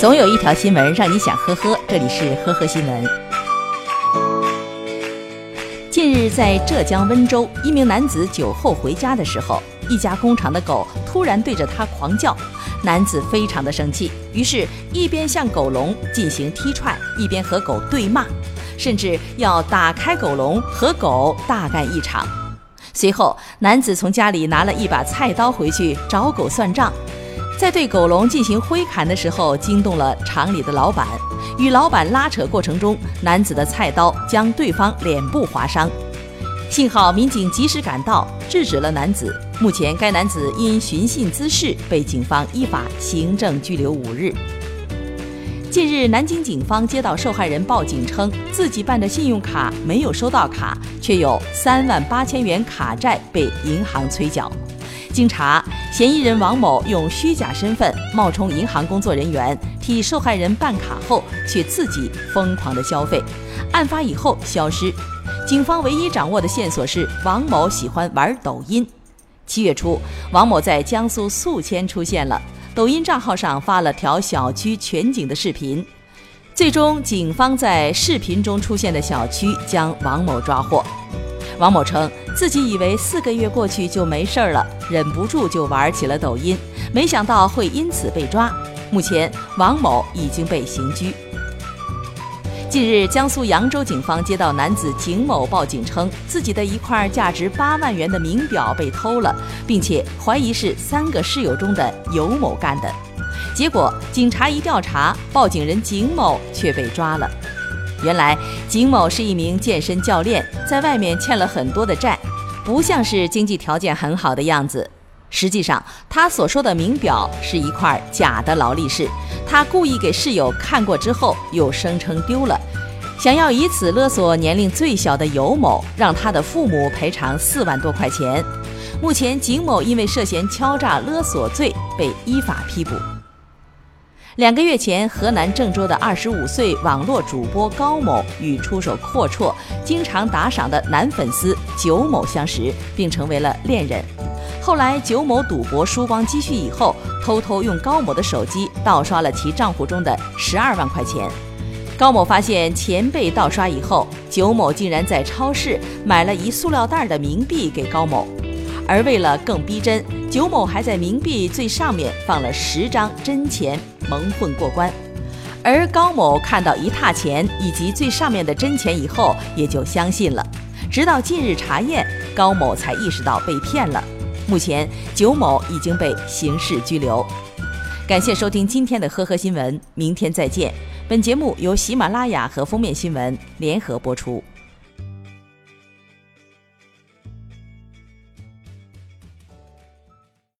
总有一条新闻让你想呵呵，这里是呵呵新闻。近日，在浙江温州，一名男子酒后回家的时候，一家工厂的狗突然对着他狂叫，男子非常的生气，于是一边向狗笼进行踢踹，一边和狗对骂，甚至要打开狗笼和狗大干一场。随后，男子从家里拿了一把菜刀回去找狗算账。在对狗笼进行挥砍的时候，惊动了厂里的老板。与老板拉扯过程中，男子的菜刀将对方脸部划伤。幸好民警及时赶到，制止了男子。目前，该男子因寻衅滋事被警方依法行政拘留五日。近日，南京警方接到受害人报警称，自己办的信用卡没有收到卡，却有三万八千元卡债被银行催缴。经查，嫌疑人王某用虚假身份冒充银行工作人员，替受害人办卡后，却自己疯狂的消费。案发以后消失。警方唯一掌握的线索是王某喜欢玩抖音。七月初，王某在江苏宿迁出现了，抖音账号上发了条小区全景的视频。最终，警方在视频中出现的小区将王某抓获。王某称，自己以为四个月过去就没事儿了，忍不住就玩起了抖音，没想到会因此被抓。目前，王某已经被刑拘。近日，江苏扬州警方接到男子景某报警称，自己的一块价值八万元的名表被偷了，并且怀疑是三个室友中的尤某干的。结果，警察一调查，报警人景某却被抓了。原来景某是一名健身教练，在外面欠了很多的债，不像是经济条件很好的样子。实际上，他所说的名表是一块假的劳力士，他故意给室友看过之后，又声称丢了，想要以此勒索年龄最小的尤某，让他的父母赔偿四万多块钱。目前，景某因为涉嫌敲诈勒索罪被依法批捕。两个月前，河南郑州的二十五岁网络主播高某与出手阔绰、经常打赏的男粉丝九某相识，并成为了恋人。后来，九某赌博输光积蓄以后，偷偷用高某的手机盗刷了其账户中的十二万块钱。高某发现钱被盗刷以后，九某竟然在超市买了一塑料袋的冥币给高某。而为了更逼真，九某还在冥币最上面放了十张真钱，蒙混过关。而高某看到一沓钱以及最上面的真钱以后，也就相信了。直到近日查验，高某才意识到被骗了。目前，九某已经被刑事拘留。感谢收听今天的呵呵新闻，明天再见。本节目由喜马拉雅和封面新闻联合播出。